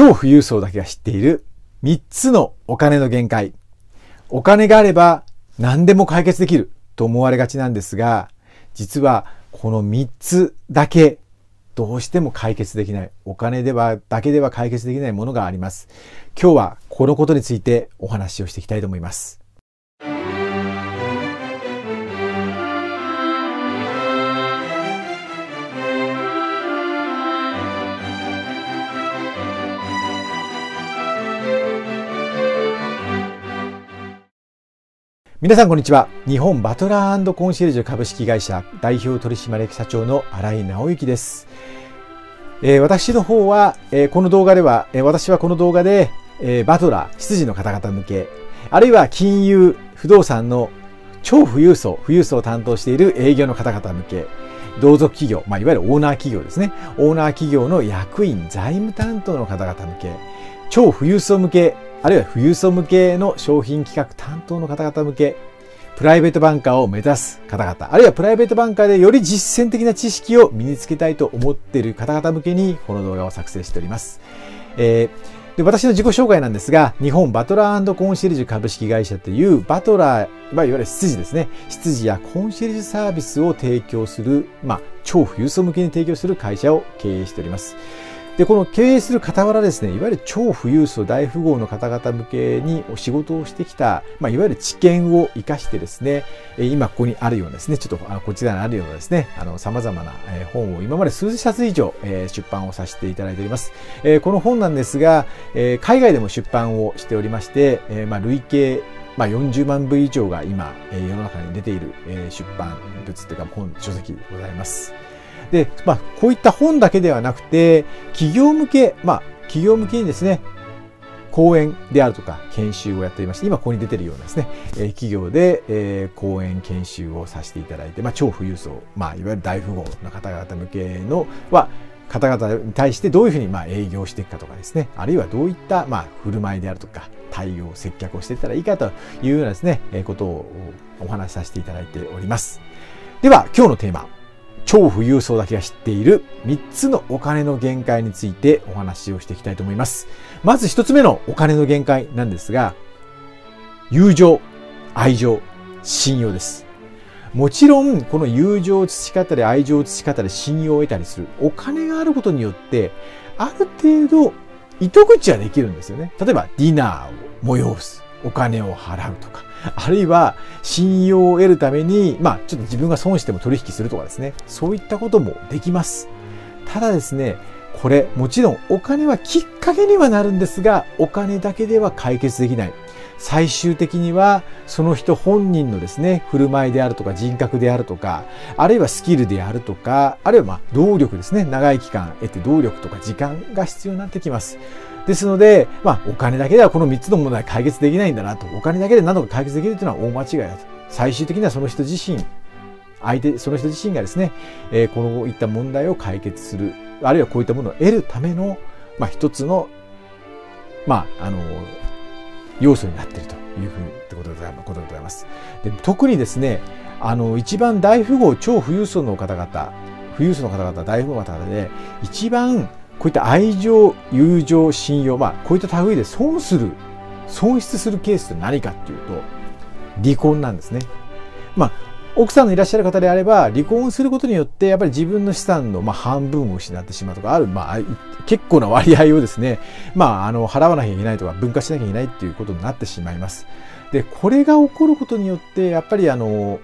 超富裕層だけが知っている3つのお金の限界。お金があれば何でも解決できると思われがちなんですが、実はこの3つだけどうしても解決できない。お金では、だけでは解決できないものがあります。今日はこのことについてお話をしていきたいと思います。皆さんこんにちは。日本バトラーコンシェルジュ株式会社代表取締役社長の新井直之です。えー、私の方は、えー、この動画では、えー、私はこの動画で、えバトラー、執事の方々向け、あるいは金融、不動産の超富裕層、富裕層を担当している営業の方々向け、同族企業、まあ、いわゆるオーナー企業ですね。オーナー企業の役員、財務担当の方々向け、超富裕層向け、あるいは富裕層向けの商品企画担当の方々向け、プライベートバンカーを目指す方々、あるいはプライベートバンカーでより実践的な知識を身につけたいと思っている方々向けにこの動画を作成しております。えー、で私の自己紹介なんですが、日本バトラーコンシェルジュ株式会社というバトラー、まあ、いわゆる執事ですね。執事やコンシェルジュサービスを提供する、まあ、超富裕層向けに提供する会社を経営しております。で、この経営する傍らですね、いわゆる超富裕層大富豪の方々向けにお仕事をしてきた、まあ、いわゆる知見を活かしてですね、今ここにあるようなですね、ちょっとあこちらにあるようなですね、あの様々な本を今まで数冊以上出版をさせていただいております。この本なんですが、海外でも出版をしておりまして、まあ、累計まあ、40万部以上が今、世の中に出ている出版物というか本、書籍でございます。で、まあ、こういった本だけではなくて、企業向け、まあ、企業向けにですね、講演であるとか研修をやっていまして、今ここに出てるようなですね、えー、企業で、えー、講演研修をさせていただいて、まあ、超富裕層、まあ、いわゆる大富豪の方々向けのは、方々に対してどういうふうにまあ営業していくかとかですね、あるいはどういったまあ振る舞いであるとか、対応、接客をしていったらいいかというようなですね、えー、ことをお話しさせていただいております。では、今日のテーマ。超富裕層だけが知っている3つのお金の限界についてお話をしていきたいと思います。まず1つ目のお金の限界なんですが、友情、愛情、信用です。もちろん、この友情を培ったり、愛情を培ったり、信用を得たりする、お金があることによって、ある程度、糸口はできるんですよね。例えば、ディナーを催す、お金を払うとか、あるいは信用を得るために、まあ、ちょっと自分が損しても取引するとかですね。そういったこともできます。ただですね、これ、もちろんお金はきっかけにはなるんですが、お金だけでは解決できない。最終的にはその人本人のですね、振る舞いであるとか人格であるとか、あるいはスキルであるとか、あるいはまあ動力ですね。長い期間得て動力とか時間が必要になってきます。ですので、まあ、お金だけではこの3つの問題解決できないんだなと。お金だけで何とか解決できるというのは大間違いだと。最終的にはその人自身、相手、その人自身がですね、えー、こういった問題を解決する、あるいはこういったものを得るための、まあ、一つの、まあ、あの、要素になっているというふうに、ってことでございます。で特にですね、あの、一番大富豪、超富裕層の方々、富裕層の方々、大富豪の方々で、一番こういった愛情、友情、信用、まあ、こういった類で損する、損失するケースって何かっていうと、離婚なんですね。まあ、奥さんのいらっしゃる方であれば、離婚することによって、やっぱり自分の資産のまあ半分を失ってしまうとか、ある、まあ、結構な割合をですね、まあ、あの、払わなきゃいけないとか、分割しなきゃいけないっていうことになってしまいます。で、これが起こることによって、やっぱりあの、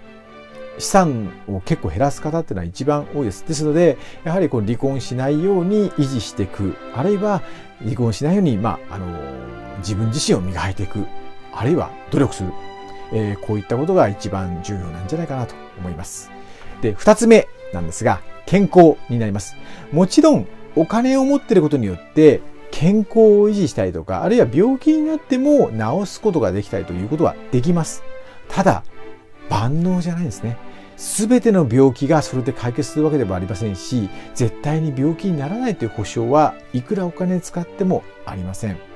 資産を結構減らす方っていうのは一番多いです。ですので、やはりこう離婚しないように維持していく、あるいは離婚しないように、まあ、あの、自分自身を磨いていく、あるいは努力する。えー、こういったことが一番重要なんじゃないかなと思います。で、二つ目なんですが、健康になります。もちろん、お金を持ってることによって、健康を維持したりとか、あるいは病気になっても治すことができたりということはできます。ただ、万能じゃないんですね。すべての病気がそれで解決するわけではありませんし、絶対に病気にならないという保証はいくらお金使ってもありません。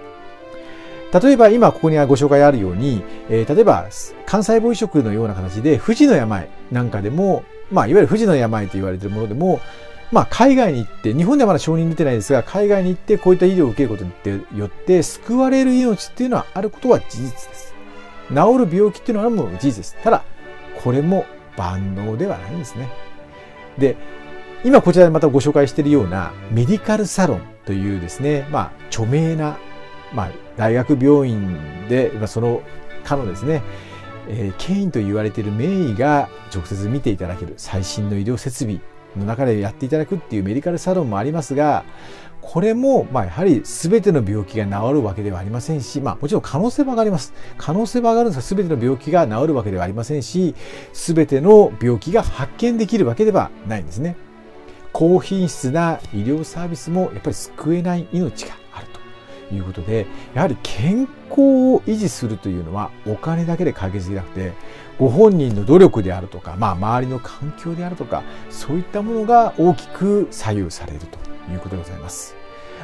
例えば今ここにご紹介あるように、えー、例えば幹細胞移植のような形で不治の病なんかでも、まあいわゆる不治の病と言われているものでも、まあ、海外に行って、日本ではまだ承認出てないですが、海外に行ってこういった医療を受けることによって救われる命っていうのはあることは事実です。治る病気っていうのはもう事実です。ただ、これも万能ではないんですね。で、今こちらでまたご紹介しているようなメディカルサロンというですね、まあ、著名な、まあ、大学病院で、まあ、その科のですね、えー、権威と言われている名医が直接見ていただける最新の医療設備の中でやっていただくっていうメディカルサロンもありますが、これも、まあ、やはり全ての病気が治るわけではありませんし、まあ、もちろん可能性は上がります。可能性は上がるんですが、全ての病気が治るわけではありませんし、全ての病気が発見できるわけではないんですね。高品質な医療サービスもやっぱり救えない命がいうことで、やはり健康を維持するというのはお金だけで解決できなくて、ご本人の努力であるとか、まあ、周りの環境であるとか、そういったものが大きく左右されるということでございます。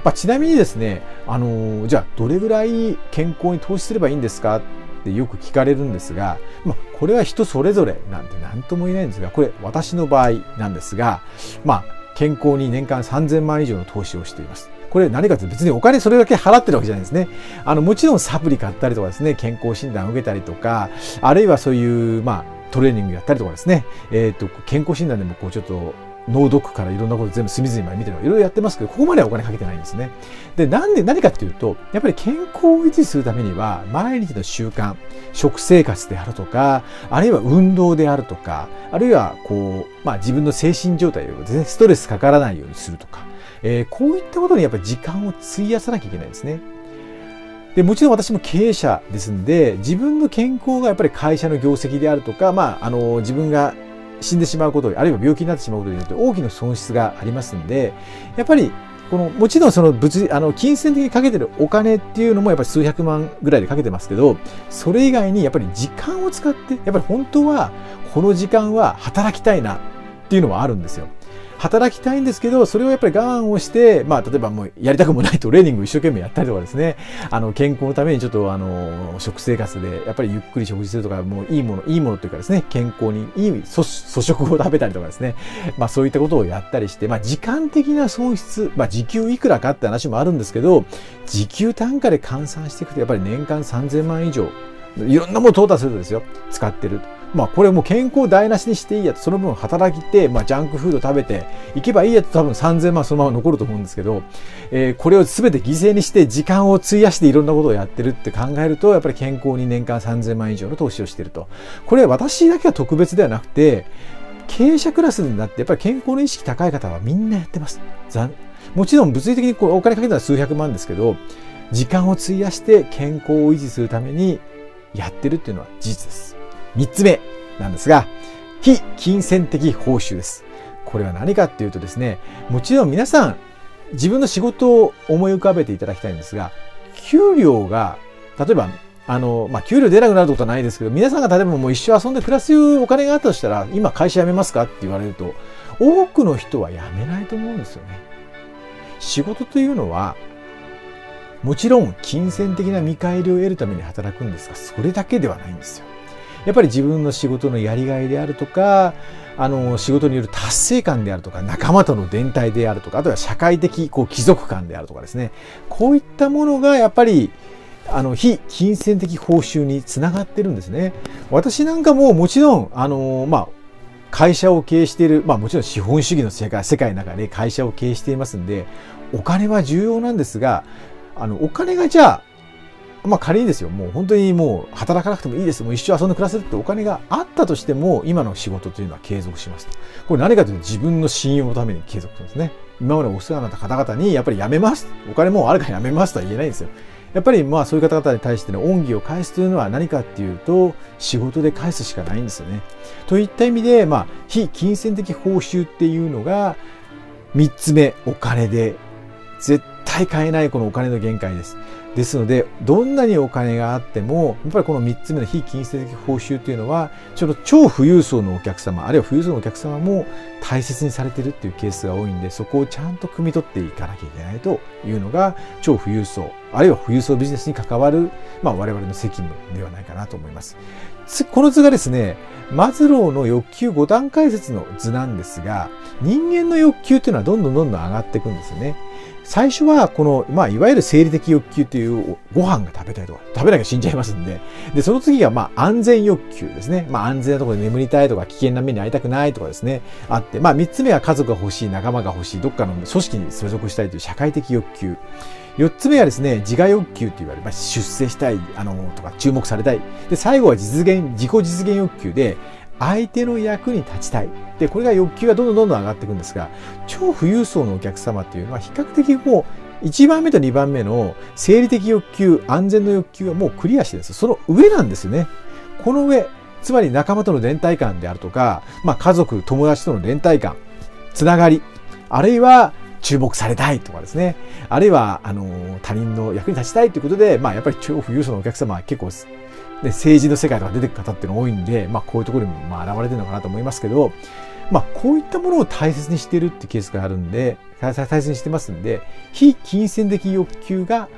まあ、ちなみにですね、あのじゃあどれぐらい健康に投資すればいいんですかってよく聞かれるんですが、まあ、これは人それぞれなんて何とも言えないんですが、これ私の場合なんですが、まあ、健康に年間3000万以上の投資をしています。これ何かというと別にお金それだけ払ってるわけじゃないですね。あの、もちろんサプリ買ったりとかですね、健康診断を受けたりとか、あるいはそういう、まあ、トレーニングやったりとかですね、えっ、ー、と、健康診断でもこうちょっと脳ドックからいろんなこと全部隅々まで見てるいろいろやってますけど、ここまではお金かけてないんですね。で、なんで、何かっていうと、やっぱり健康を維持するためには、毎日の習慣、食生活であるとか、あるいは運動であるとか、あるいは、こう、まあ自分の精神状態をですね、ストレスかからないようにするとか、えー、こういったことにやっぱり時間を費やさなきゃいけないんですね。で、もちろん私も経営者ですんで、自分の健康がやっぱり会社の業績であるとか、まあ、あの、自分が死んでしまうこと、あるいは病気になってしまうことによって大きな損失がありますんで、やっぱりこの、もちろんその物、あの、金銭的にかけてるお金っていうのもやっぱり数百万ぐらいでかけてますけど、それ以外にやっぱり時間を使って、やっぱり本当はこの時間は働きたいなっていうのはあるんですよ。働きたいんですけど、それをやっぱり我慢をして、まあ、例えばもうやりたくもないトレーニングを一生懸命やったりとかですね、あの、健康のためにちょっとあの、食生活でやっぱりゆっくり食事するとか、もういいもの、いいものというかですね、健康にいい粗食を食べたりとかですね、まあそういったことをやったりして、まあ時間的な損失、まあ時給いくらかって話もあるんですけど、時給単価で換算していくとやっぱり年間3000万以上、いろんなものを淘汰するとですよ、使ってる。まあこれも健康台無しにしていいやつ、その分働きて、まあジャンクフード食べていけばいいやつ多分3000万そのまま残ると思うんですけど、えー、これを全て犠牲にして時間を費やしていろんなことをやってるって考えると、やっぱり健康に年間3000万以上の投資をしていると。これ私だけは特別ではなくて、経営者クラスになってやっぱり健康の意識高い方はみんなやってます。もちろん物理的にこうお金かけたら数百万ですけど、時間を費やして健康を維持するためにやってるっていうのは事実です。3つ目なんですが、非金銭的報酬です。これは何かっていうとですね、もちろん皆さん自分の仕事を思い浮かべていただきたいんですが、給料が、例えば、あの、まあ、給料出なくなることはないですけど、皆さんが例えばもう一生遊んで暮らすお金があったとしたら、今会社辞めますかって言われると、多くの人は辞めないと思うんですよね。仕事というのは、もちろん金銭的な見返りを得るために働くんですが、それだけではないんですよ。やっぱり自分の仕事のやりがいであるとか、あの、仕事による達成感であるとか、仲間との連帯であるとか、あとは社会的、こう、貴族感であるとかですね。こういったものが、やっぱり、あの、非金銭的報酬につながってるんですね。私なんかももちろん、あの、まあ、会社を経営している、まあもちろん資本主義の世界世界の中で会社を経営していますんで、お金は重要なんですが、あの、お金がじゃあ、まあ仮にですよ、もう本当にもう働かなくてもいいです。もう一生遊んで暮らせるってお金があったとしても、今の仕事というのは継続します。これ何かというと自分の信用のために継続するんですね。今までお世話になった方々にやっぱり辞めます。お金もあるから辞めますとは言えないんですよ。やっぱりまあそういう方々に対しての恩義を返すというのは何かっていうと仕事で返すしかないんですよね。といった意味でまあ非金銭的報酬っていうのが3つ目お金で絶対対買えないこのお金の限界です。ですので、どんなにお金があっても、やっぱりこの3つ目の非金銭的報酬というのは、ちょっと超富裕層のお客様、あるいは富裕層のお客様も大切にされてるっていうケースが多いんで、そこをちゃんと汲み取っていかなきゃいけないというのが、超富裕層、あるいは富裕層ビジネスに関わる、まあ我々の責務ではないかなと思います。この図がですね、マズローの欲求5段階説の図なんですが、人間の欲求っていうのはどんどんどんどん上がっていくんですよね。最初はこの、まあ、いわゆる生理的欲求というご飯が食べたいとか、食べなきゃ死んじゃいますんで、で、その次が、まあ、安全欲求ですね。まあ、安全なところで眠りたいとか、危険な目に遭いたくないとかですね、あって、まあ、三つ目は家族が欲しい、仲間が欲しい、どっかの組織に所属したいという社会的欲求。四つ目はですね、自我欲求と言われ、まあ、出世したい、あの、とか、注目されたい。で、最後は実現、自己実現欲求で、相手の役に立ちたい。で、これが欲求がどんどんどんどん上がっていくんですが、超富裕層のお客様っていうのは比較的もう1番目と2番目の生理的欲求、安全の欲求はもうクリアしてるんです。その上なんですよね。この上、つまり仲間との連帯感であるとか、まあ家族、友達との連帯感、つながり、あるいは注目されたいとかですね。あるいは、あの、他人の役に立ちたいということで、まあやっぱり超富裕層のお客様は結構で政治の世界とか出てく方っていうの多いんで、まあ、こういうところにもまあ現れてるのかなと思いますけど、まあ、こういったものを大切にしてるってケースがあるんで、大切にしてますんで、非金銭的欲求が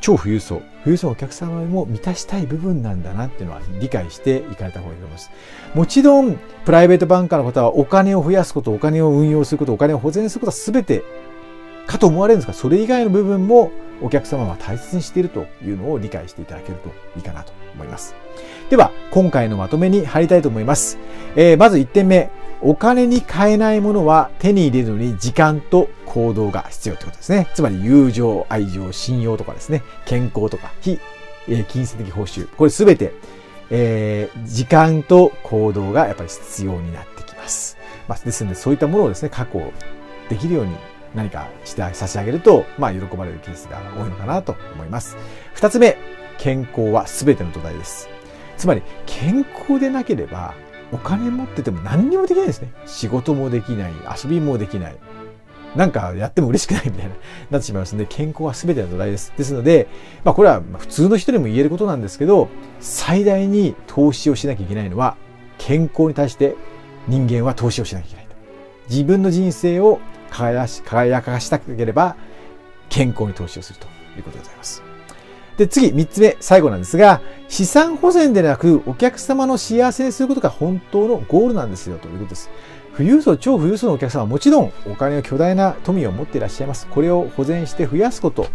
超富裕層、富裕層のお客様も満たしたい部分なんだなっていうのは理解していかれた方がいいと思います。もちろん、プライベートバンカーの方はお金を増やすこと、お金を運用すること、お金を保全することは全てかと思われるんですが、それ以外の部分もお客様は大切にしているというのを理解していただけるといいかなと思います。では、今回のまとめに入りたいと思います。えー、まず1点目。お金に買えないものは手に入れるのに時間と行動が必要ということですね。つまり友情、愛情、信用とかですね、健康とか非、えー、金銭的報酬。これすべて、えー、時間と行動がやっぱり必要になってきます。まあ、ですので、そういったものをですね、確保できるように何かして差し上げると、まあ、喜ばれるケースが多いのかなと思います。二つ目、健康は全ての土台です。つまり、健康でなければ、お金持ってても何にもできないですね。仕事もできない、遊びもできない。なんかやっても嬉しくないみたいな、なってしまいますので、健康は全ての土台です。ですので、まあこれは普通の人でも言えることなんですけど、最大に投資をしなきゃいけないのは、健康に対して人間は投資をしなきゃいけないと。自分の人生を輝し輝かしたければ健康に投資をするということでございます。で、次、3つ目、最後なんですが、資産保全でなく、お客様の幸せにすることが本当のゴールなんですよ、ということです。富裕層、超富裕層のお客様はもちろんお金を巨大な富を持っていらっしゃいます。これを保全して増やすこと。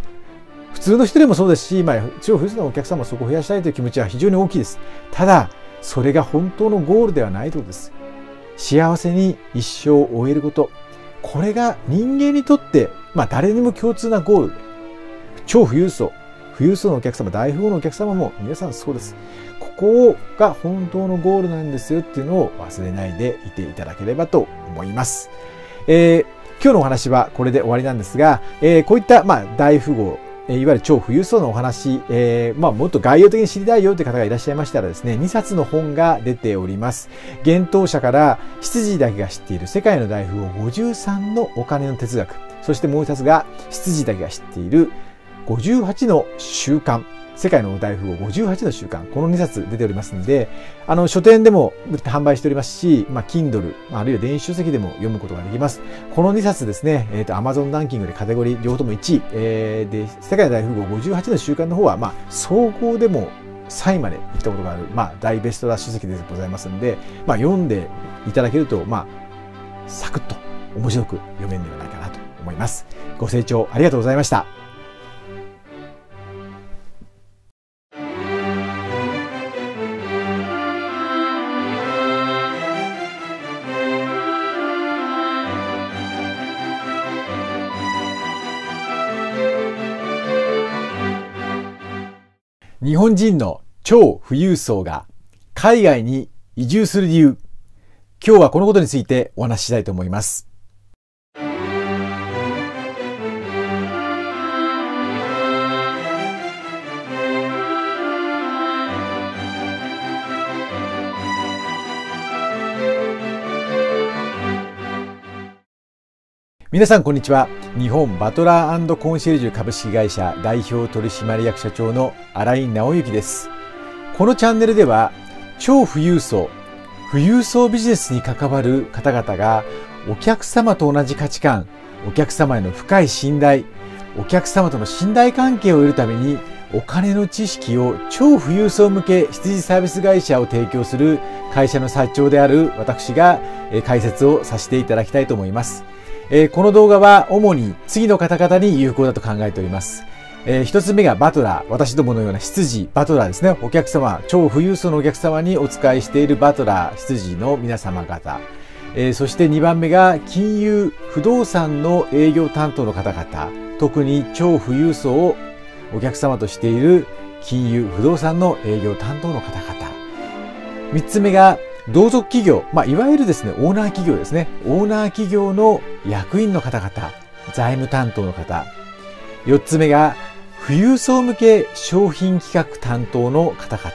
普通の人でもそうですし、まあ、超富裕層のお客様はそこを増やしたいという気持ちは非常に大きいです。ただ、それが本当のゴールではないということです。幸せに一生を終えること。これが人間にとって、まあ誰にも共通なゴール。超富裕層。富裕層のお客様、大富豪のお客様も皆さんそうです。ここが本当のゴールなんですよっていうのを忘れないでいていただければと思います。えー、今日のお話はこれで終わりなんですが、えー、こういった、まあ、大富豪、いわゆる超富裕層のお話、えー、まあ、もっと概要的に知りたいよという方がいらっしゃいましたらですね、2冊の本が出ております。幻冬者から羊だけが知っている世界の大富豪53のお金の哲学。そしてもう一つが羊だけが知っている58の習慣。世界の大富豪58の習慣。この2冊出ておりますので、あの、書店でも販売しておりますし、まあ、Kindle、あるいは電子書籍でも読むことができます。この2冊ですね、えっ、ー、と、Amazon ランキングでカテゴリー両方とも1位、えー、で、世界の大富豪58の習慣の方は、まあ、総合でも3位まで行ったことがある、まあ、大ベストラッシュ席でございますので、まあ、読んでいただけると、まあ、サクッと面白く読めるんではないかなと思います。ご清聴ありがとうございました。日本人の超富裕層が海外に移住する理由。今日はこのことについてお話ししたいと思います。皆さんこんにちは日本バトラーコンシェルジュ株式会社代表取締役社長の新井直之ですこのチャンネルでは超富裕層富裕層ビジネスに関わる方々がお客様と同じ価値観お客様への深い信頼お客様との信頼関係を得るためにお金の知識を超富裕層向け羊サービス会社を提供する会社の社長である私が解説をさせていただきたいと思います。えー、この動画は主に次の方々に有効だと考えております。えー、一つ目がバトラー。私どものような羊、バトラーですね。お客様、超富裕層のお客様にお使いしているバトラー、羊の皆様方。えー、そして2番目が金融、不動産の営業担当の方々。特に超富裕層をお客様としている金融、不動産の営業担当の方々。3つ目が同族企業、まあ、いわゆるですね、オーナー企業ですね。オーナー企業の役員の方々、財務担当の方。4つ目が、富裕層向け商品企画担当の方々。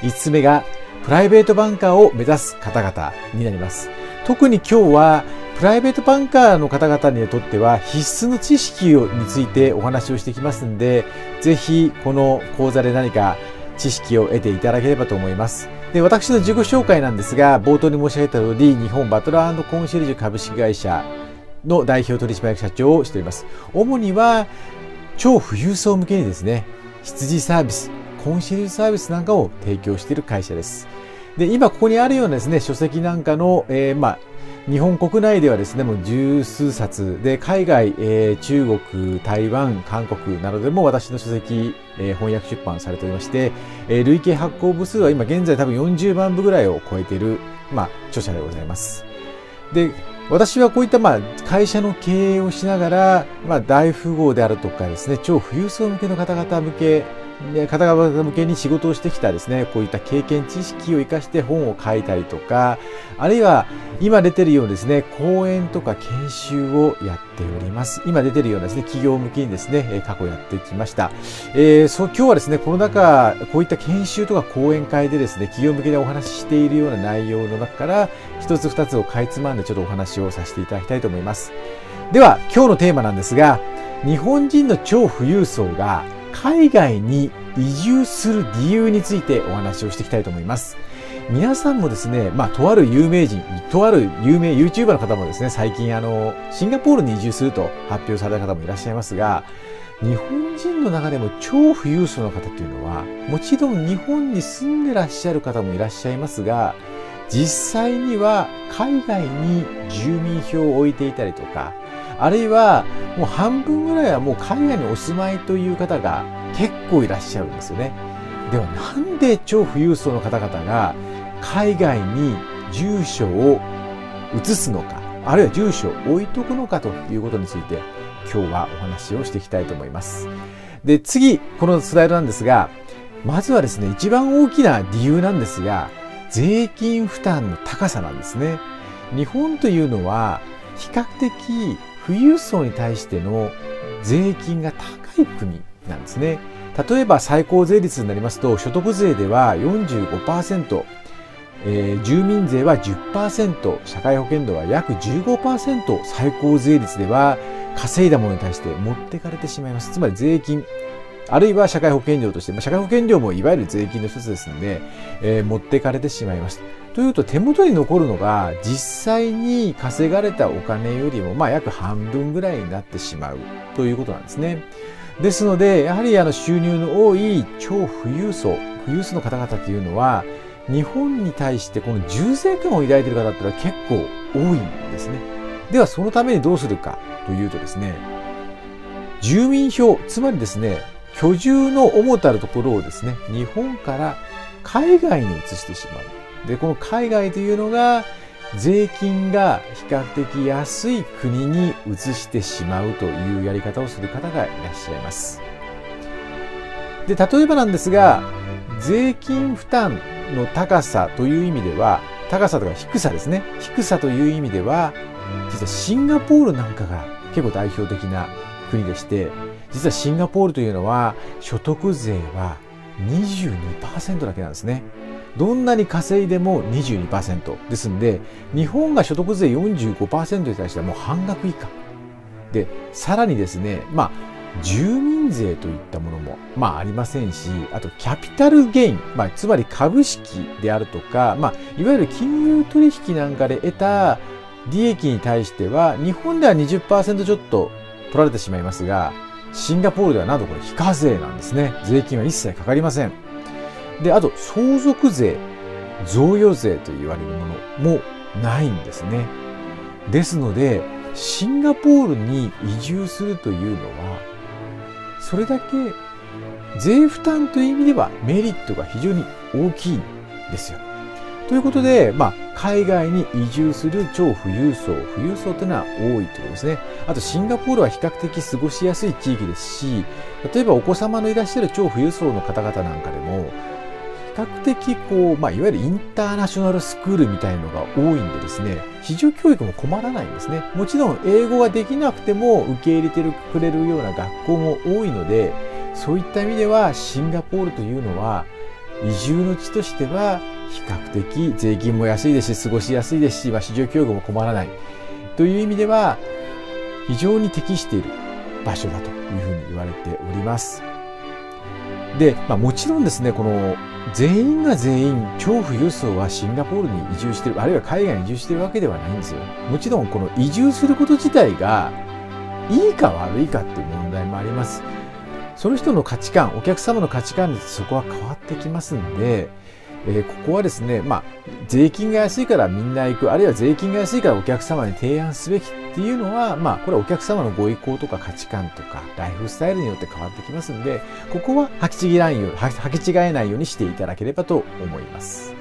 5つ目が、プライベートバンカーを目指す方々になります。特に今日は、プライベートバンカーの方々にとっては必須の知識についてお話をしてきますので、ぜひこの講座で何か知識を得ていただければと思います。で、私の自己紹介なんですが、冒頭に申し上げた通り、日本バトラーコンシェルジュ株式会社の代表取締役社長をしております。主には、超富裕層向けにですね、羊サービス、コンシェルジュサービスなんかを提供している会社です。で、今ここにあるようなですね、書籍なんかの、えー、まあ、日本国内ではですね、もう十数冊で、海外、えー、中国、台湾、韓国などでも私の書籍、えー、翻訳出版されておりまして、えー、累計発行部数は今現在多分40万部ぐらいを超えている、まあ、著者でございます。で、私はこういったまあ会社の経営をしながら、まあ、大富豪であるとかですね、超富裕層向けの方々向け方々向けに仕事をしてきたですね、こういった経験知識を活かして本を書いたりとか、あるいは今出てるようにですね、講演とか研修をやっております。今出てるようなですね、企業向けにですね、過去やってきました。えー、そう今日はですね、この中、こういった研修とか講演会でですね、企業向けでお話ししているような内容の中から、一つ二つをかいつまんでちょっとお話をさせていただきたいと思います。では、今日のテーマなんですが、日本人の超富裕層が海外に移住する理由についてお話をしていきたいと思います。皆さんもですね、まあ、とある有名人、とある有名 YouTuber の方もですね、最近あの、シンガポールに移住すると発表された方もいらっしゃいますが、日本人の中でも超富裕層の方っていうのは、もちろん日本に住んでらっしゃる方もいらっしゃいますが、実際には海外に住民票を置いていたりとか、あるいはもう半分ぐらいはもう海外にお住まいという方が結構いらっしゃるんですよね。ではなんで超富裕層の方々が海外に住所を移すのか、あるいは住所を置いとくのかということについて今日はお話をしていきたいと思います。で、次、このスライドなんですが、まずはですね、一番大きな理由なんですが、税金負担の高さなんですね。日本というのは比較的富裕層に対しての税金が高い国なんですね。例えば最高税率になりますと、所得税では45%、えー、住民税は10%、社会保険料は約15%、最高税率では稼いだものに対して持ってかれてしまいます。つまり税金、あるいは社会保険料として、まあ、社会保険料もいわゆる税金の一つですので、えー、持ってかれてしまいます。というと手元に残るのが実際に稼がれたお金よりもまあ約半分ぐらいになってしまうということなんですね。ですので、やはりあの収入の多い超富裕層、富裕層の方々というのは、日本に対してこの重税感を抱いている方っていうのは結構多いんですね。ではそのためにどうするかというとですね、住民票、つまりですね、居住の主たるところをですね、日本から海外に移してしまう。で、この海外というのが、税金が比較的安い国に移してしまうというやり方をする方がいらっしゃいます。で、例えばなんですが、税金負担の高さという意味では、高さとか低さですね。低さという意味では、実はシンガポールなんかが結構代表的な国でして、実はシンガポールというのは所得税は22%だけなんですね。どんなに稼いでも22%ですんで、日本が所得税45%に対してはもう半額以下で、さらにですね、まあ、住民税といったものも、まあ、ありませんし、あと、キャピタルゲイン、まあ、つまり株式であるとか、まあ、いわゆる金融取引なんかで得た利益に対しては、日本では20%ちょっと取られてしまいますが、シンガポールではなんとこれ非課税なんですね。税金は一切かかりません。で、あと、相続税、贈与税と言われるものもないんですね。ですので、シンガポールに移住するというのは、それだけ税負担という意味ではメリットが非常に大きいんですよ。ということで、まあ、海外に移住する超富裕層、富裕層というのは多いということですね。あと、シンガポールは比較的過ごしやすい地域ですし、例えばお子様のいらっしゃる超富裕層の方々なんかでも、比較的こう、まあ、いわゆるインターナショナルスクールみたいのが多いんでですね、市場教育も困らないんですね。もちろん英語ができなくても受け入れてくれるような学校も多いので、そういった意味ではシンガポールというのは移住の地としては比較的税金も安いですし、過ごしやすいですし、まあ、市場教育も困らないという意味では非常に適している場所だというふうに言われております。で、まあ、もちろんですね、この全員が全員超富裕層はシンガポールに移住してる、あるいは海外に移住してるわけではないんですよ。もちろんこの移住すること自体がいいか悪いかっていう問題もあります。その人の価値観、お客様の価値観でそこは変わってきますんで、えー、ここはですね、まあ、税金が安いからみんな行く、あるいは税金が安いからお客様に提案すべきっていうのは、まあ、これはお客様のご意向とか価値観とか、ライフスタイルによって変わってきますんで、ここは履きちぎらんよう、履き違えないようにしていただければと思います。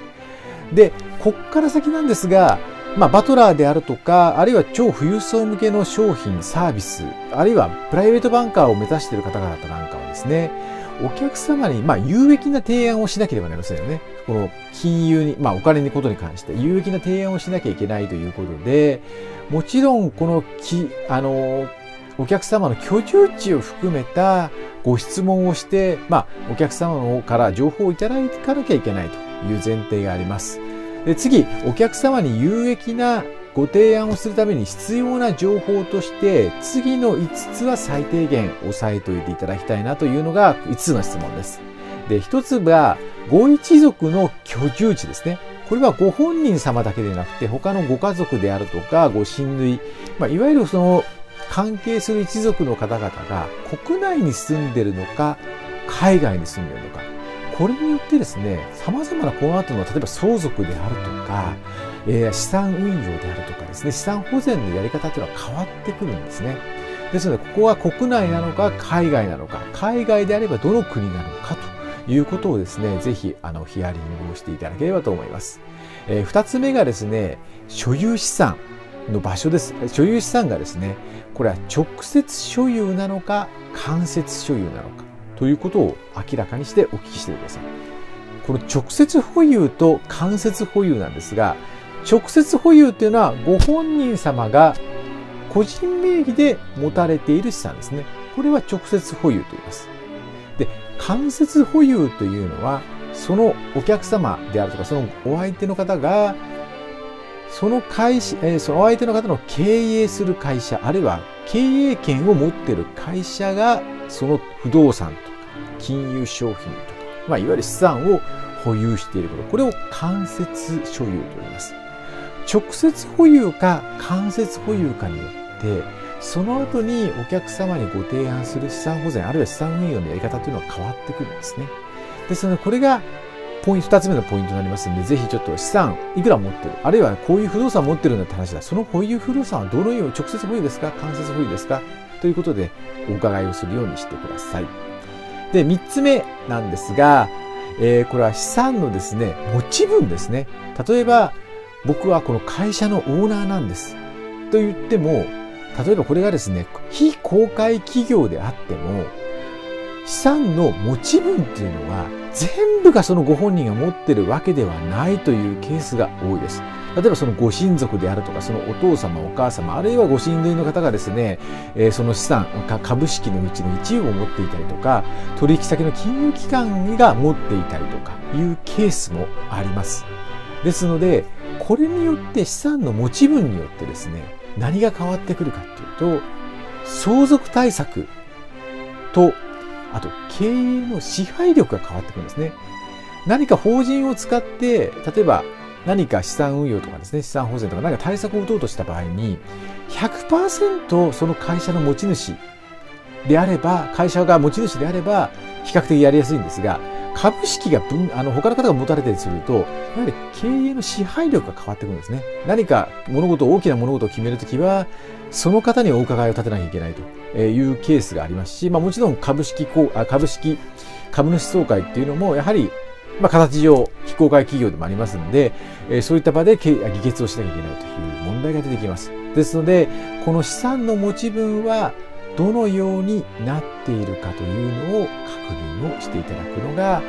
で、こっから先なんですが、まあ、バトラーであるとか、あるいは超富裕層向けの商品、サービス、あるいはプライベートバンカーを目指している方々なんかはですね、お客様に、まあ、有益な提案をしなければなりませんよね。この金融に、まあ、お金のことに関して有益な提案をしなきゃいけないということで、もちろん、このき、あの、お客様の居住地を含めたご質問をして、まあ、お客様から情報をいただかなきゃいけないという前提があります。で次、お客様に有益なご提案をするために必要な情報として、次の5つは最低限押さえておいていただきたいなというのが5つの質問です。で、1つが、ご一族の居住地ですね。これはご本人様だけでなくて、他のご家族であるとか、ご親類、まあ、いわゆるその関係する一族の方々が国内に住んでるのか、海外に住んでるのか、これによってですね、様々なこの後の、例えば相続であるとか、えー、資産運用であるとかですね、資産保全のやり方というのは変わってくるんですね。ですので、ここは国内なのか、海外なのか、海外であればどの国なのかということをですね、ぜひ、あの、ヒアリングをしていただければと思います。えー、二つ目がですね、所有資産の場所です。所有資産がですね、これは直接所有なのか、間接所有なのか。ということを明らかにしてお聞きしてください。この直接保有と間接保有なんですが、直接保有っていうのはご本人様が個人名義で持たれている資産ですね。これは直接保有と言います。で、間接保有というのは、そのお客様であるとか、そのお相手の方が、その会社、えー、そのお相手の方の経営する会社、あるいは経営権を持っている会社が、その不動産とか金融商品とか、まあ、いわゆる資産を保有していること。これを間接所有と言います。直接保有か間接保有かによって、その後にお客様にご提案する資産保全、あるいは資産運用のやり方というのは変わってくるんですね。ですので、これがポイント、二つ目のポイントになりますので、ぜひちょっと資産、いくら持ってる、あるいはこういう不動産持ってるんだって話だ。その保有不動産はどのように直接保有ですか間接保有ですかということで、お伺いをするようにしてください。で、三つ目なんですが、えー、これは資産のですね、持ち分ですね。例えば、僕はこの会社のオーナーなんです。と言っても、例えばこれがですね、非公開企業であっても、資産の持ち分っていうのは全部がそのご本人が持ってるわけではないというケースが多いです。例えばそのご親族であるとか、そのお父様、お母様、あるいはご親類の方がですね、えー、その資産、株式のうちの一部を持っていたりとか、取引先の金融機関が持っていたりとかいうケースもあります。ですので、これによって資産の持ち分によってですね、何が変わってくるかっていうと、相続対策と、あと経営の支配力が変わってくるんですね。何か法人を使って、例えば何か資産運用とかですね、資産保全とか何か対策を打とうとした場合に、100%その会社の持ち主であれば、会社が持ち主であれば、比較的やりやすいんですが、株式が分あの他の方が持たれたりすると、やはり経営の支配力が変わってくるんですね。何か物事、大きな物事を決めるときは、その方にお伺いを立てなきゃいけないというケースがありますし、まあ、もちろん株式こう株式株主総会っていうのも、やはりまあ、形上非公開企業でもありますので、えー、そういった場で議決をしなきゃいけないという問題が出てきます。ですので、この資産の持ち分はどのようになっているかというのを確認をしていただくのが、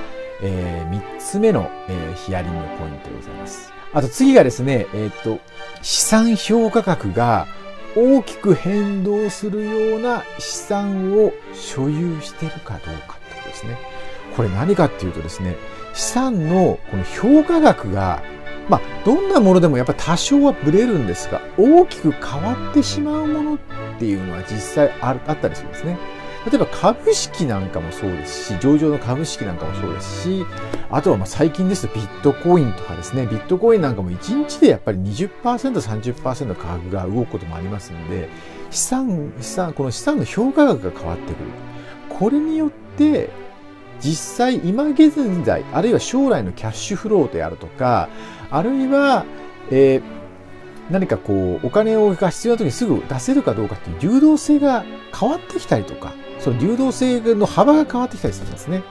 えー、3つ目の、えー、ヒアリングポイントでございます。あと次がですね、えっ、と、資産評価額が大きく変動するような資産を所有しているかどうかってことですね。これ何かっていうとですね、資産のこの評価額が、まあ、どんなものでもやっぱ多少はブレるんですが、大きく変わってしまうものっていうのは実際あったりするんですね。例えば株式なんかもそうですし、上場の株式なんかもそうですし、あとはま最近ですとビットコインとかですね、ビットコインなんかも1日でやっぱり20%、30%価格が動くこともありますので、資産、資産、この資産の評価額が変わってくる。これによって、実際今現在、あるいは将来のキャッシュフローであるとか、あるいは、えー、何かこう、お金をが必要な時にすぐ出せるかどうかっていう流動性が変わってきたりとか、その流動性の幅が変わってきたりするんですね。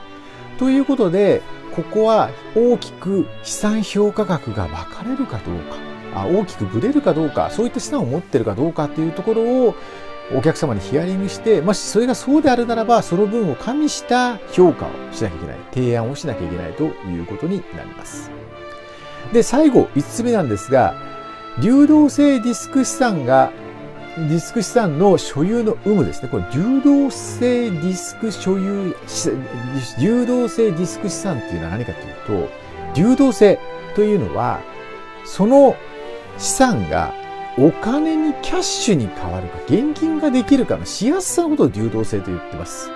ということで、ここは大きく資産評価額が分かれるかどうか、あ大きくぶれるかどうか、そういった資産を持ってるかどうかっていうところをお客様にヒアリングして、もしそれがそうであるならば、その分を加味した評価をしなきゃいけない、提案をしなきゃいけないということになります。で、最後、5つ目なんですが、流動性ディスク資産が、ディスク資産の所有の有無ですね。これ、流動性ディスク所有、流動性ディスク資産っていうのは何かというと、流動性というのは、その資産がお金にキャッシュに変わるか、現金ができるかのしやすさのことを流動性と言ってます。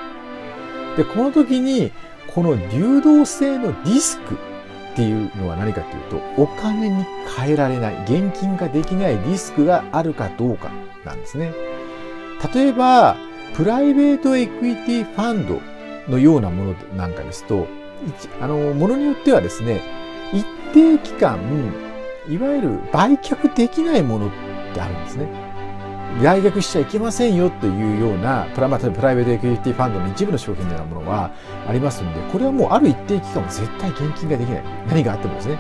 で、この時に、この流動性のリスクっていうのは何かというと、お金に変えられない、現金化できないリスクがあるかどうかなんですね。例えば、プライベートエクイティファンドのようなものなんかですと、あの、ものによってはですね、一定期間、いわゆる売却できないものってあるんですね。売却しちゃいけませんよというようなプラマプライベートエクイティファンドの一部の商品のようなものはありますので、これはもうある一定期間は絶対現金ができない。何があってもですね、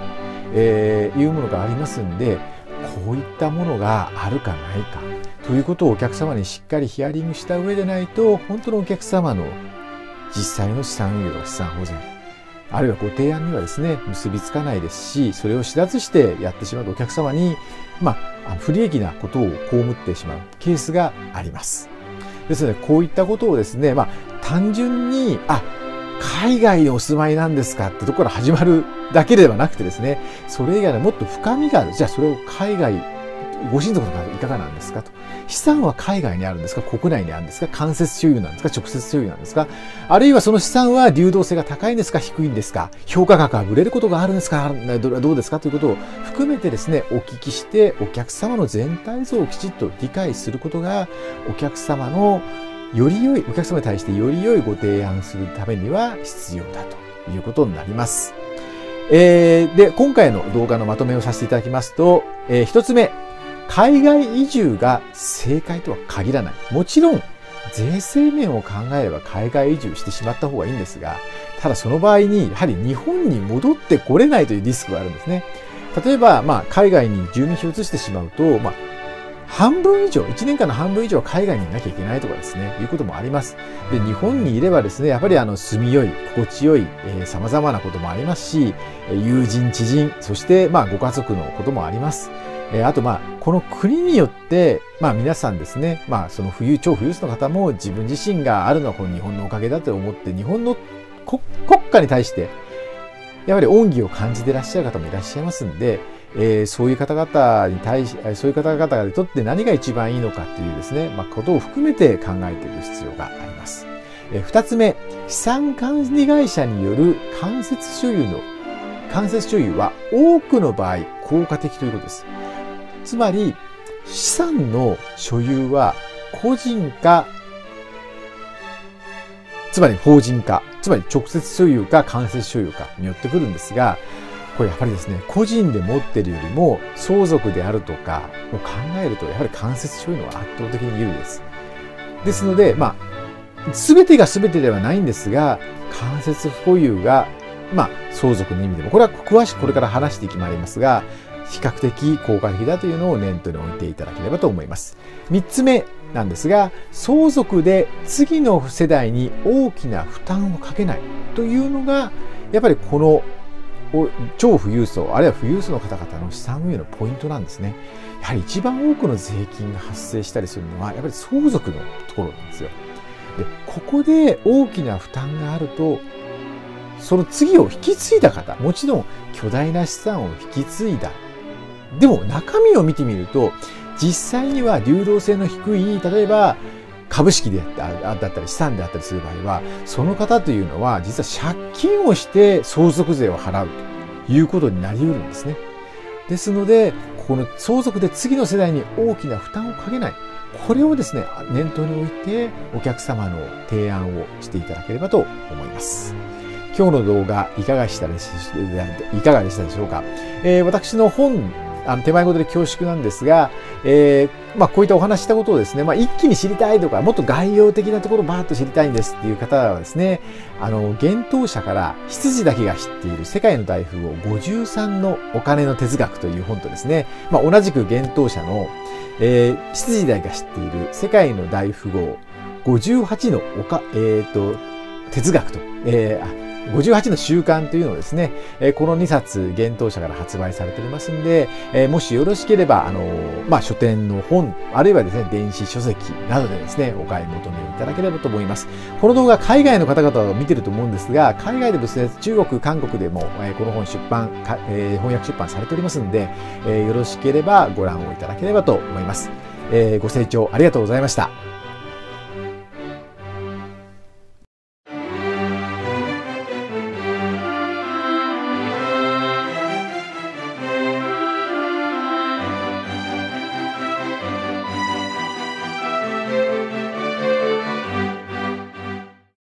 えー、いうものがありますんで、こういったものがあるかないかということをお客様にしっかりヒアリングした上でないと、本当のお客様の実際の資産運用とか資産保全、あるいはご提案にはですね、結びつかないですし、それを知らずしてやってしまうとお客様に、まあ、不利益なことを被ってしまうケースがあります。ですので、こういったことをですね、まあ、単純に、あ、海外にお住まいなんですかってところから始まるだけではなくてですね、それ以外のもっと深みがある。じゃあそれを海外ご親族の方いかがなんですかと。資産は海外にあるんですか？国内にあるんですか？間接所有なんですか？直接所有なんですか？あるいはその資産は流動性が高いんですか？低いんですか？評価額はぶれることがあるんですか？どうですか？ということを含めてですね、お聞きしてお客様の全体像をきちっと理解することがお客様のより良い、お客様に対してより良いご提案するためには必要だということになります。えー、で、今回の動画のまとめをさせていただきますと、えー、一つ目、海外移住が正解とは限らない。もちろん、税制面を考えれば海外移住してしまった方がいいんですが、ただその場合に、やはり日本に戻ってこれないというリスクがあるんですね。例えば、まあ、海外に住民票を移してしまうと、まあ、半分以上、1年間の半分以上は海外にいなきゃいけないとかですね、いうこともあります。で、日本にいればですね、やっぱりあの、住みよい、心地よい、えー、様々なこともありますし、友人、知人、そして、まあ、ご家族のこともあります。え、あとまあ、この国によって、まあ皆さんですね、まあその富裕、超富裕層の方も自分自身があるのはこの日本のおかげだと思って、日本の国家に対して、やはり恩義を感じてらっしゃる方もいらっしゃいますんで、えー、そういう方々に対し、そういう方々にとって何が一番いいのかっていうですね、まあ、ことを含めて考えていく必要があります。えー、二つ目、資産管理会社による間接所有の、間接所有は多くの場合効果的ということです。つまり、資産の所有は個人か、つまり法人か、つまり直接所有か間接所有かによってくるんですが、これやっぱりですね、個人で持ってるよりも相続であるとかを考えると、やはり間接所有のは圧倒的に有利です。ですので、まあ、すべてがすべてではないんですが、間接保有が、まあ、相続の意味でも、これは詳しくこれから話していきまいりますが、比較的効果的だというのを念頭に置いていただければと思います。三つ目なんですが、相続で次の世代に大きな負担をかけないというのが、やっぱりこの超富裕層、あるいは富裕層の方々の資産運用のポイントなんですね。やはり一番多くの税金が発生したりするのは、やっぱり相続のところなんですよ。で、ここで大きな負担があると、その次を引き継いだ方、もちろん巨大な資産を引き継いだ。でも中身を見てみると、実際には流動性の低い、例えば株式であったり資産であったりする場合は、その方というのは実は借金をして相続税を払うということになり得るんですね。ですので、この相続で次の世代に大きな負担をかけない。これをですね、念頭に置いてお客様の提案をしていただければと思います。今日の動画いかがでしたでしょうか、えー、私の本あの手前事で恐縮なんですが、えー、まあ、こういったお話したことをですね、まあ、一気に知りたいとか、もっと概要的なところをバーッと知りたいんですっていう方はですね、あの、幻冬者から羊だけが知っている世界の大富豪53のお金の哲学という本とですね、まあ、同じく幻冬者の、えー、羊だけが知っている世界の大富豪58のおか、えっ、ー、と、哲学と、えー、58の習慣というのをですね、えこの2冊、幻冬社から発売されておりますんで、えもしよろしければ、あの、まあ、書店の本、あるいはですね、電子書籍などでですね、お買い求めいただければと思います。この動画、海外の方々を見てると思うんですが、海外でもですね、中国、韓国でも、えこの本出版、え翻訳出版されておりますんで、えよろしければご覧をいただければと思います。えご清聴ありがとうございました。